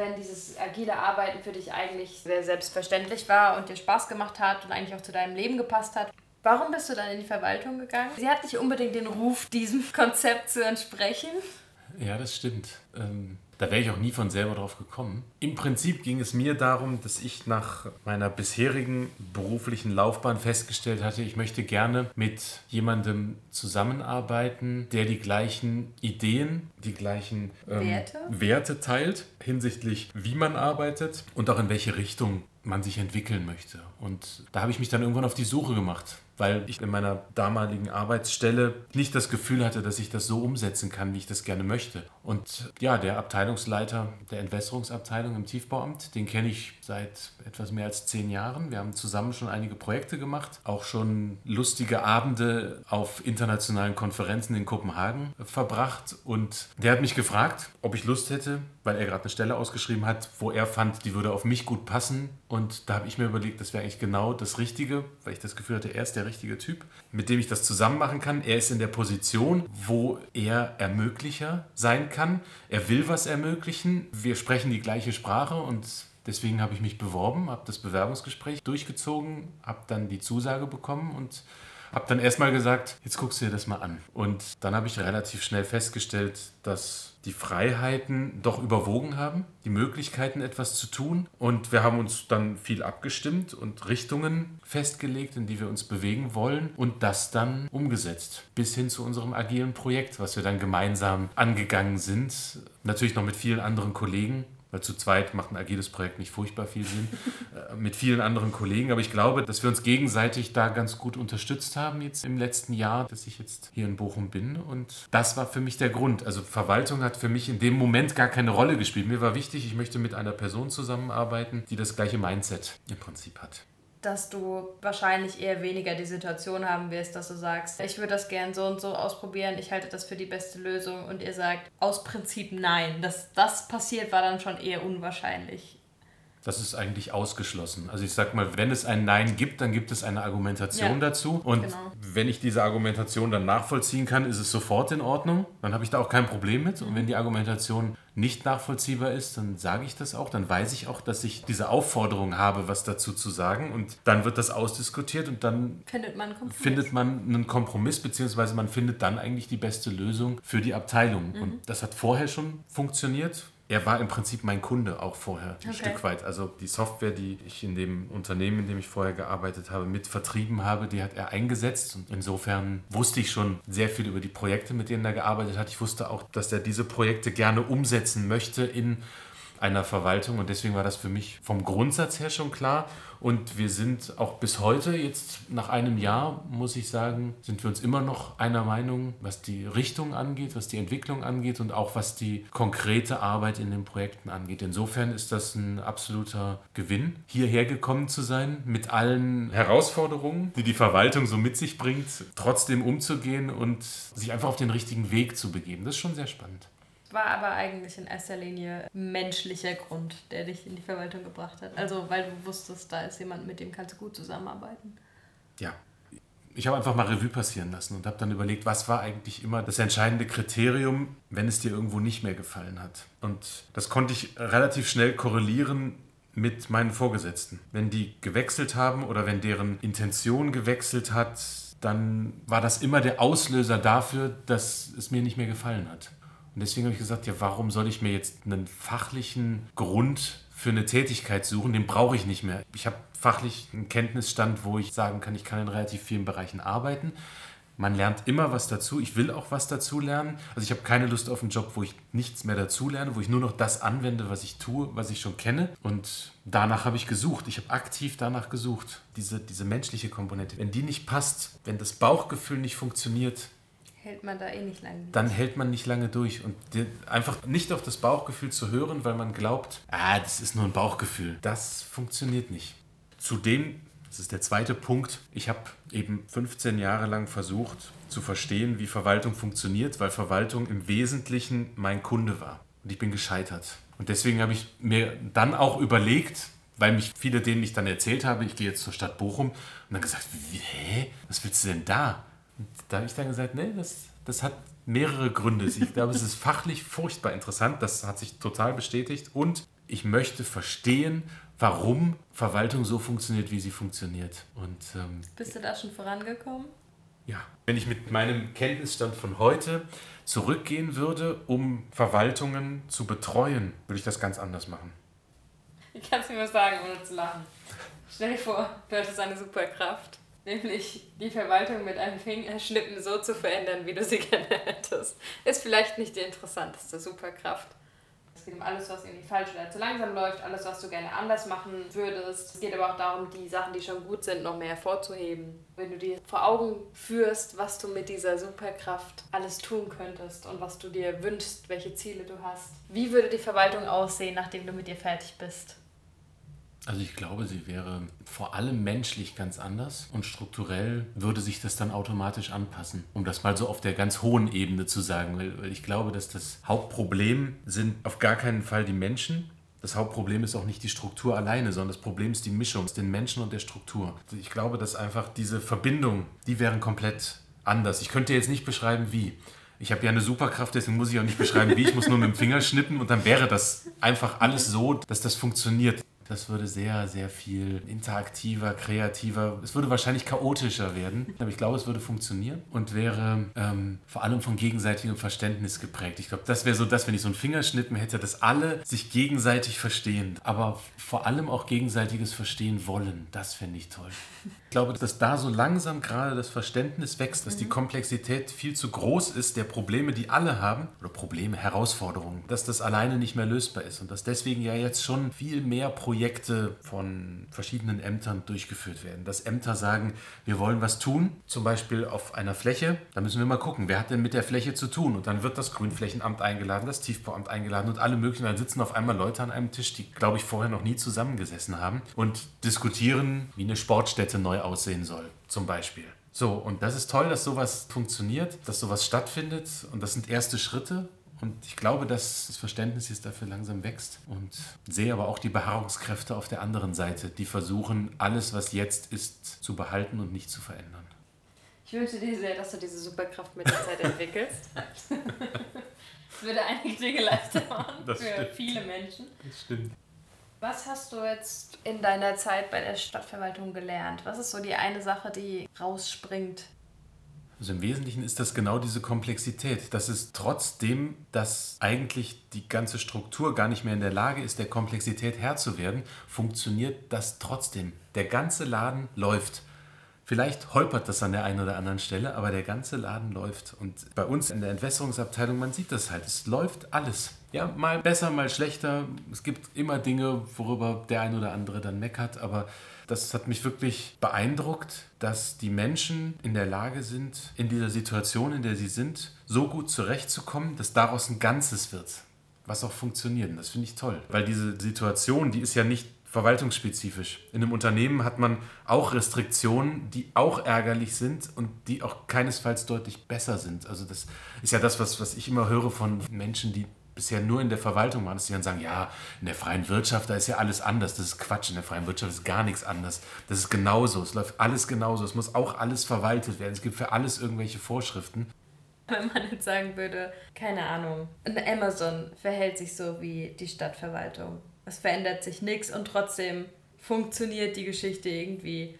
Wenn dieses agile Arbeiten für dich eigentlich sehr selbstverständlich war und dir Spaß gemacht hat und eigentlich auch zu deinem Leben gepasst hat, warum bist du dann in die Verwaltung gegangen? Sie hat nicht unbedingt den Ruf, diesem Konzept zu entsprechen. Ja, das stimmt. Ähm, da wäre ich auch nie von selber drauf gekommen. Im Prinzip ging es mir darum, dass ich nach meiner bisherigen beruflichen Laufbahn festgestellt hatte, ich möchte gerne mit jemandem zusammenarbeiten, der die gleichen Ideen, die gleichen ähm, Werte? Werte teilt hinsichtlich, wie man arbeitet und auch in welche Richtung man sich entwickeln möchte. Und da habe ich mich dann irgendwann auf die Suche gemacht, weil ich in meiner damaligen Arbeitsstelle nicht das Gefühl hatte, dass ich das so umsetzen kann, wie ich das gerne möchte. Und ja, der Abteilungsleiter der Entwässerungsabteilung im Tiefbauamt, den kenne ich seit etwas mehr als zehn Jahren. Wir haben zusammen schon einige Projekte gemacht, auch schon lustige Abende auf internationalen Konferenzen in Kopenhagen verbracht. Und der hat mich gefragt, ob ich Lust hätte, weil er gerade eine Stelle ausgeschrieben hat, wo er fand, die würde auf mich gut passen. Und da habe ich mir überlegt, das wäre eigentlich genau das Richtige, weil ich das Gefühl hatte, er ist der richtige Typ, mit dem ich das zusammen machen kann. Er ist in der Position, wo er Ermöglicher sein kann. Er will was ermöglichen. Wir sprechen die gleiche Sprache und deswegen habe ich mich beworben, habe das Bewerbungsgespräch durchgezogen, habe dann die Zusage bekommen und habe dann erstmal gesagt, jetzt guckst du dir das mal an. Und dann habe ich relativ schnell festgestellt, dass die Freiheiten doch überwogen haben, die Möglichkeiten etwas zu tun. Und wir haben uns dann viel abgestimmt und Richtungen festgelegt, in die wir uns bewegen wollen und das dann umgesetzt. Bis hin zu unserem agilen Projekt, was wir dann gemeinsam angegangen sind. Natürlich noch mit vielen anderen Kollegen weil zu zweit macht ein agiles Projekt nicht furchtbar viel Sinn, äh, mit vielen anderen Kollegen. Aber ich glaube, dass wir uns gegenseitig da ganz gut unterstützt haben jetzt im letzten Jahr, dass ich jetzt hier in Bochum bin. Und das war für mich der Grund. Also Verwaltung hat für mich in dem Moment gar keine Rolle gespielt. Mir war wichtig, ich möchte mit einer Person zusammenarbeiten, die das gleiche Mindset im Prinzip hat dass du wahrscheinlich eher weniger die Situation haben wirst, dass du sagst, ich würde das gern so und so ausprobieren, ich halte das für die beste Lösung und ihr sagt aus Prinzip nein. Dass das passiert, war dann schon eher unwahrscheinlich. Das ist eigentlich ausgeschlossen. Also ich sag mal, wenn es ein Nein gibt, dann gibt es eine Argumentation ja, dazu. Und genau. wenn ich diese Argumentation dann nachvollziehen kann, ist es sofort in Ordnung. Dann habe ich da auch kein Problem mit. Und wenn die Argumentation nicht nachvollziehbar ist, dann sage ich das auch. Dann weiß ich auch, dass ich diese Aufforderung habe, was dazu zu sagen. Und dann wird das ausdiskutiert und dann findet man, einen findet man einen Kompromiss, beziehungsweise man findet dann eigentlich die beste Lösung für die Abteilung. Mhm. Und das hat vorher schon funktioniert er war im Prinzip mein Kunde auch vorher, ein okay. Stück weit. Also die Software, die ich in dem Unternehmen, in dem ich vorher gearbeitet habe, mit vertrieben habe, die hat er eingesetzt. Und insofern wusste ich schon sehr viel über die Projekte, mit denen er gearbeitet hat. Ich wusste auch, dass er diese Projekte gerne umsetzen möchte in einer Verwaltung. Und deswegen war das für mich vom Grundsatz her schon klar. Und wir sind auch bis heute, jetzt nach einem Jahr, muss ich sagen, sind wir uns immer noch einer Meinung, was die Richtung angeht, was die Entwicklung angeht und auch was die konkrete Arbeit in den Projekten angeht. Insofern ist das ein absoluter Gewinn, hierher gekommen zu sein, mit allen Herausforderungen, die die Verwaltung so mit sich bringt, trotzdem umzugehen und sich einfach auf den richtigen Weg zu begeben. Das ist schon sehr spannend war aber eigentlich in erster Linie menschlicher Grund, der dich in die Verwaltung gebracht hat. Also weil du wusstest, da ist jemand, mit dem kannst du gut zusammenarbeiten. Ja. Ich habe einfach mal Revue passieren lassen und habe dann überlegt, was war eigentlich immer das entscheidende Kriterium, wenn es dir irgendwo nicht mehr gefallen hat. Und das konnte ich relativ schnell korrelieren mit meinen Vorgesetzten. Wenn die gewechselt haben oder wenn deren Intention gewechselt hat, dann war das immer der Auslöser dafür, dass es mir nicht mehr gefallen hat. Und deswegen habe ich gesagt, ja, warum soll ich mir jetzt einen fachlichen Grund für eine Tätigkeit suchen? Den brauche ich nicht mehr. Ich habe fachlich einen Kenntnisstand, wo ich sagen kann, ich kann in relativ vielen Bereichen arbeiten. Man lernt immer was dazu. Ich will auch was dazu lernen. Also ich habe keine Lust auf einen Job, wo ich nichts mehr dazu lerne, wo ich nur noch das anwende, was ich tue, was ich schon kenne. Und danach habe ich gesucht. Ich habe aktiv danach gesucht. Diese, diese menschliche Komponente. Wenn die nicht passt, wenn das Bauchgefühl nicht funktioniert, hält man da eh nicht lange durch. Dann hält man nicht lange durch. Und einfach nicht auf das Bauchgefühl zu hören, weil man glaubt, ah, das ist nur ein Bauchgefühl. Das funktioniert nicht. Zudem, das ist der zweite Punkt, ich habe eben 15 Jahre lang versucht zu verstehen, wie Verwaltung funktioniert, weil Verwaltung im Wesentlichen mein Kunde war. Und ich bin gescheitert. Und deswegen habe ich mir dann auch überlegt, weil mich viele, denen ich dann erzählt habe, ich gehe jetzt zur Stadt Bochum, und dann gesagt, hä, was willst du denn da? Und da habe ich dann gesagt, nee, das, das hat mehrere Gründe. Ich glaube, es ist fachlich furchtbar interessant. Das hat sich total bestätigt. Und ich möchte verstehen, warum Verwaltung so funktioniert, wie sie funktioniert. Und, ähm, Bist du da schon vorangekommen? Ja. Wenn ich mit meinem Kenntnisstand von heute zurückgehen würde, um Verwaltungen zu betreuen, würde ich das ganz anders machen. Ich kann es mir nur sagen, ohne zu lachen. Stell dir vor, du hättest eine Superkraft nämlich die Verwaltung mit einem Fingerschnippen so zu verändern, wie du sie gerne hättest. Ist vielleicht nicht die interessanteste Superkraft. Es geht um alles, was irgendwie falsch oder zu langsam läuft, alles, was du gerne anders machen würdest. Es geht aber auch darum, die Sachen, die schon gut sind, noch mehr hervorzuheben. Wenn du dir vor Augen führst, was du mit dieser Superkraft alles tun könntest und was du dir wünschst, welche Ziele du hast. Wie würde die Verwaltung aussehen, nachdem du mit ihr fertig bist? Also ich glaube, sie wäre vor allem menschlich ganz anders und strukturell würde sich das dann automatisch anpassen, um das mal so auf der ganz hohen Ebene zu sagen, weil ich glaube, dass das Hauptproblem sind auf gar keinen Fall die Menschen. Das Hauptproblem ist auch nicht die Struktur alleine, sondern das Problem ist die Mischung den Menschen und der Struktur. Ich glaube, dass einfach diese Verbindung, die wären komplett anders. Ich könnte jetzt nicht beschreiben, wie. Ich habe ja eine Superkraft, deswegen muss ich auch nicht beschreiben, wie. Ich muss nur mit dem Finger schnippen und dann wäre das einfach alles so, dass das funktioniert Das würde sehr, sehr viel interaktiver, kreativer, es würde wahrscheinlich chaotischer werden. Aber ich glaube, es würde funktionieren und wäre ähm, vor allem von gegenseitigem Verständnis geprägt. Ich glaube, das wäre so das, wenn ich so einen Fingerschnitt mehr hätte, dass alle sich gegenseitig verstehen, aber vor allem auch gegenseitiges Verstehen wollen. Das fände ich toll. Ich glaube, dass da so langsam gerade das Verständnis wächst, dass mhm. die Komplexität viel zu groß ist der Probleme, die alle haben, oder Probleme, Herausforderungen, dass das alleine nicht mehr lösbar ist und dass deswegen ja jetzt schon viel mehr Projekte von verschiedenen Ämtern durchgeführt werden. Dass Ämter sagen, wir wollen was tun, zum Beispiel auf einer Fläche, da müssen wir mal gucken, wer hat denn mit der Fläche zu tun? Und dann wird das Grünflächenamt eingeladen, das Tiefbauamt eingeladen und alle möglichen, dann sitzen auf einmal Leute an einem Tisch, die, glaube ich, vorher noch nie zusammengesessen haben und diskutieren, wie eine Sportstätte neu aussehen soll, zum Beispiel. So, und das ist toll, dass sowas funktioniert, dass sowas stattfindet und das sind erste Schritte. Und ich glaube, dass das Verständnis jetzt dafür langsam wächst und sehe aber auch die Beharrungskräfte auf der anderen Seite, die versuchen, alles, was jetzt ist, zu behalten und nicht zu verändern. Ich wünsche dir sehr, dass du diese Superkraft mit der Zeit entwickelst. das würde einige Dinge leichter machen das für stimmt. viele Menschen. Das stimmt. Was hast du jetzt in deiner Zeit bei der Stadtverwaltung gelernt? Was ist so die eine Sache, die rausspringt? Also im Wesentlichen ist das genau diese Komplexität. Das ist trotzdem, dass eigentlich die ganze Struktur gar nicht mehr in der Lage ist, der Komplexität Herr zu werden, funktioniert das trotzdem. Der ganze Laden läuft. Vielleicht holpert das an der einen oder anderen Stelle, aber der ganze Laden läuft. Und bei uns in der Entwässerungsabteilung, man sieht das halt, es läuft alles. Ja, mal besser, mal schlechter. Es gibt immer Dinge, worüber der ein oder andere dann meckert, aber das hat mich wirklich beeindruckt, dass die Menschen in der Lage sind, in dieser Situation, in der sie sind, so gut zurechtzukommen, dass daraus ein Ganzes wird, was auch funktioniert. Und das finde ich toll, weil diese Situation, die ist ja nicht verwaltungsspezifisch. In einem Unternehmen hat man auch Restriktionen, die auch ärgerlich sind und die auch keinesfalls deutlich besser sind. Also das ist ja das, was, was ich immer höre von Menschen, die bisher nur in der Verwaltung waren, dass die dann sagen, ja, in der freien Wirtschaft, da ist ja alles anders. Das ist Quatsch, in der freien Wirtschaft ist gar nichts anders. Das ist genauso, es läuft alles genauso, es muss auch alles verwaltet werden, es gibt für alles irgendwelche Vorschriften. Wenn man jetzt sagen würde, keine Ahnung, Amazon verhält sich so wie die Stadtverwaltung. Es verändert sich nichts und trotzdem funktioniert die Geschichte irgendwie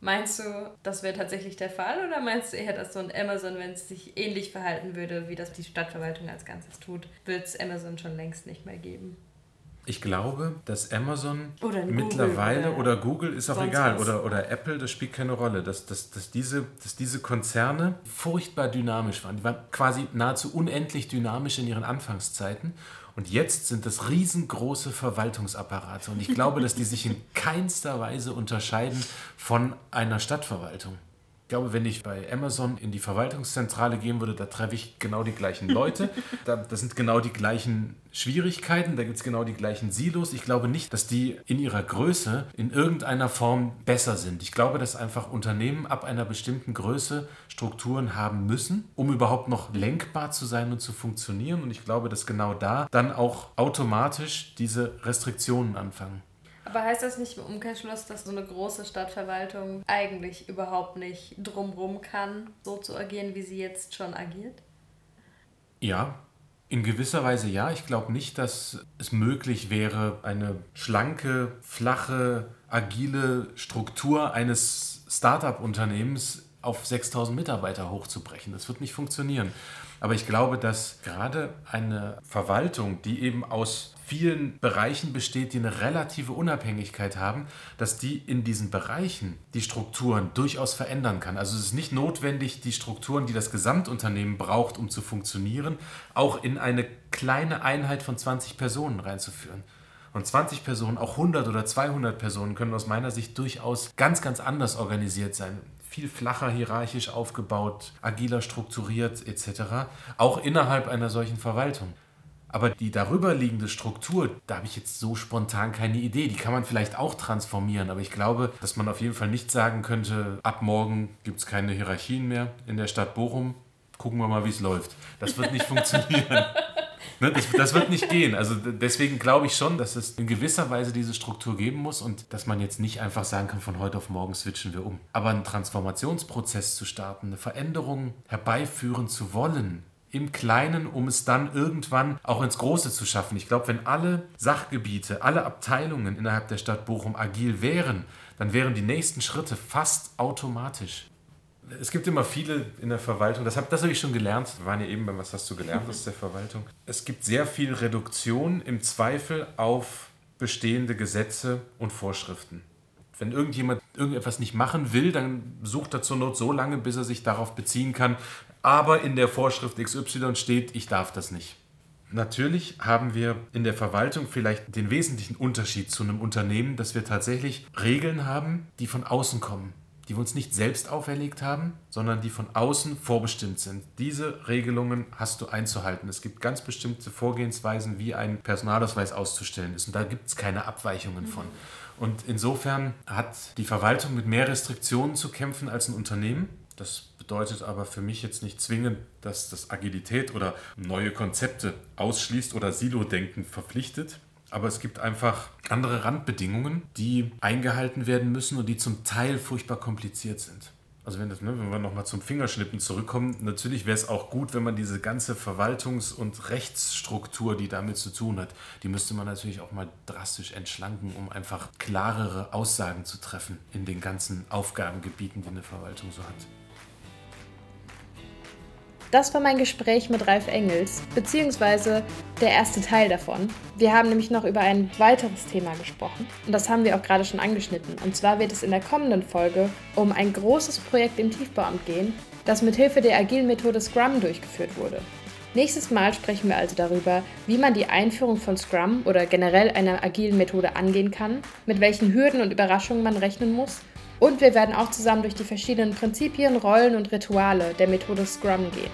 Meinst du, das wäre tatsächlich der Fall oder meinst du eher, dass so ein Amazon, wenn es sich ähnlich verhalten würde, wie das die Stadtverwaltung als Ganzes tut, wird es Amazon schon längst nicht mehr geben? Ich glaube, dass Amazon mittlerweile oder, oder, Google ist auch egal oder, oder Apple, das spielt keine Rolle, dass, dass, dass, diese, dass diese Konzerne furchtbar dynamisch waren. Die waren quasi nahezu unendlich dynamisch in ihren Anfangszeiten und jetzt sind das riesengroße Verwaltungsapparate. Und ich glaube, dass die sich in keinster Weise unterscheiden von einer Stadtverwaltung. Ich glaube, wenn ich bei Amazon in die Verwaltungszentrale gehen würde, da treffe ich genau die gleichen Leute. Da, das sind genau die gleichen Schwierigkeiten, da gibt es genau die gleichen Silos. Ich glaube nicht, dass die in ihrer Größe in irgendeiner Form besser sind. Ich glaube, dass einfach Unternehmen ab einer bestimmten Größe Strukturen haben müssen, um überhaupt noch lenkbar zu sein und zu funktionieren. Und ich glaube, dass genau da dann auch automatisch diese Restriktionen anfangen. Aber heißt das nicht im Umkehrschluss, dass so eine große Stadtverwaltung eigentlich überhaupt nicht drumrum kann, so zu agieren, wie sie jetzt schon agiert? Ja, in gewisser Weise ja. Ich glaube nicht, dass es möglich wäre, eine schlanke, flache, agile Struktur eines Startup-Unternehmens auf 6000 Mitarbeiter hochzubrechen. Das wird nicht funktionieren. Aber ich glaube, dass gerade eine Verwaltung, die eben aus vielen Bereichen besteht, die eine relative Unabhängigkeit haben, dass die in diesen Bereichen die Strukturen durchaus verändern kann. Also es ist nicht notwendig, die Strukturen, die das Gesamtunternehmen braucht, um zu funktionieren, auch in eine kleine Einheit von 20 Personen reinzuführen. Und 20 Personen, auch 100 oder 200 Personen können aus meiner Sicht durchaus ganz, ganz anders organisiert sein viel flacher hierarchisch aufgebaut, agiler strukturiert etc. Auch innerhalb einer solchen Verwaltung. Aber die darüber liegende Struktur, da habe ich jetzt so spontan keine Idee. Die kann man vielleicht auch transformieren. Aber ich glaube, dass man auf jeden Fall nicht sagen könnte, ab morgen gibt es keine Hierarchien mehr in der Stadt Bochum. Gucken wir mal, wie es läuft. Das wird nicht funktionieren. Ne, das, das, wird nicht gehen. Also deswegen glaube ich schon, dass es in gewisser Weise diese Struktur geben muss und dass man jetzt nicht einfach sagen kann, von heute auf morgen switchen wir um. Aber einen Transformationsprozess zu starten, eine Veränderung herbeiführen zu wollen, im Kleinen, um es dann irgendwann auch ins Große zu schaffen. Ich glaube, wenn alle Sachgebiete, alle Abteilungen innerhalb der Stadt Bochum agil wären, dann wären die nächsten Schritte fast automatisch. Es gibt immer viele in der Verwaltung, das habe das hab ich schon gelernt. Wir waren ja eben beim Was hast du gelernt aus der Verwaltung. Es gibt sehr viel Reduktion im Zweifel auf bestehende Gesetze und Vorschriften. Wenn irgendjemand irgendetwas nicht machen will, dann sucht er zur Not so lange, bis er sich darauf beziehen kann. Aber in der Vorschrift XY steht, ich darf das nicht. Natürlich haben wir in der Verwaltung vielleicht den wesentlichen Unterschied zu einem Unternehmen, dass wir tatsächlich Regeln haben, die von außen kommen, die wir uns nicht selbst auferlegt haben, sondern die von außen vorbestimmt sind. Diese Regelungen hast du einzuhalten. Es gibt ganz bestimmte Vorgehensweisen, wie ein Personalausweis auszustellen ist. Und da gibt es keine Abweichungen von. Und insofern hat die Verwaltung mit mehr Restriktionen zu kämpfen als ein Unternehmen. Das bedeutet aber für mich jetzt nicht zwingend, dass das Agilität oder neue Konzepte ausschließt oder Silo-Denken verpflichtet. Aber es gibt einfach andere Randbedingungen, die eingehalten werden müssen und die zum Teil furchtbar kompliziert sind. Also wenn, das, ne, wenn wir nochmal zum Fingerschnippen zurückkommen, natürlich wäre es auch gut, wenn man diese ganze Verwaltungs- und Rechtsstruktur, die damit zu tun hat, die müsste man natürlich auch mal drastisch entschlanken, um einfach klarere Aussagen zu treffen in den ganzen Aufgabengebieten, die eine Verwaltung so hat. Das war mein Gespräch mit Ralf Engels, beziehungsweise der erste Teil davon. Wir haben nämlich noch über ein weiteres Thema gesprochen und das haben wir auch gerade schon angeschnitten. Und zwar wird es in der kommenden Folge um ein großes Projekt im Tiefbauamt gehen, das mit Hilfe der agilen Methode Scrum durchgeführt wurde. Nächstes Mal sprechen wir also darüber, wie man die Einführung von Scrum oder generell einer agilen Methode angehen kann, mit welchen Hürden und Überraschungen man rechnen muss und wir werden auch zusammen durch die verschiedenen Prinzipien, Rollen und Rituale der Methode Scrum gehen.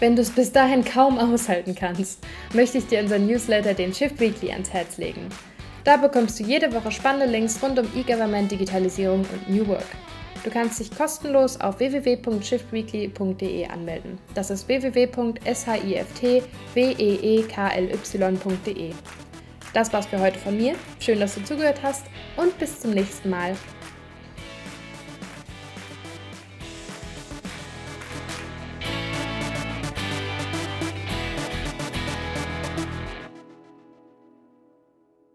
Wenn du es bis dahin kaum aushalten kannst, möchte ich dir unseren Newsletter, den Shift Weekly, ans Herz legen. Da bekommst du jede Woche spannende Links rund um E-Government, Digitalisierung und New Work. Du kannst dich kostenlos auf www.shiftweekly.de anmelden. Das ist www.shiftweekly.de. Das war's für heute von mir. Schön, dass du zugehört hast und bis zum nächsten Mal.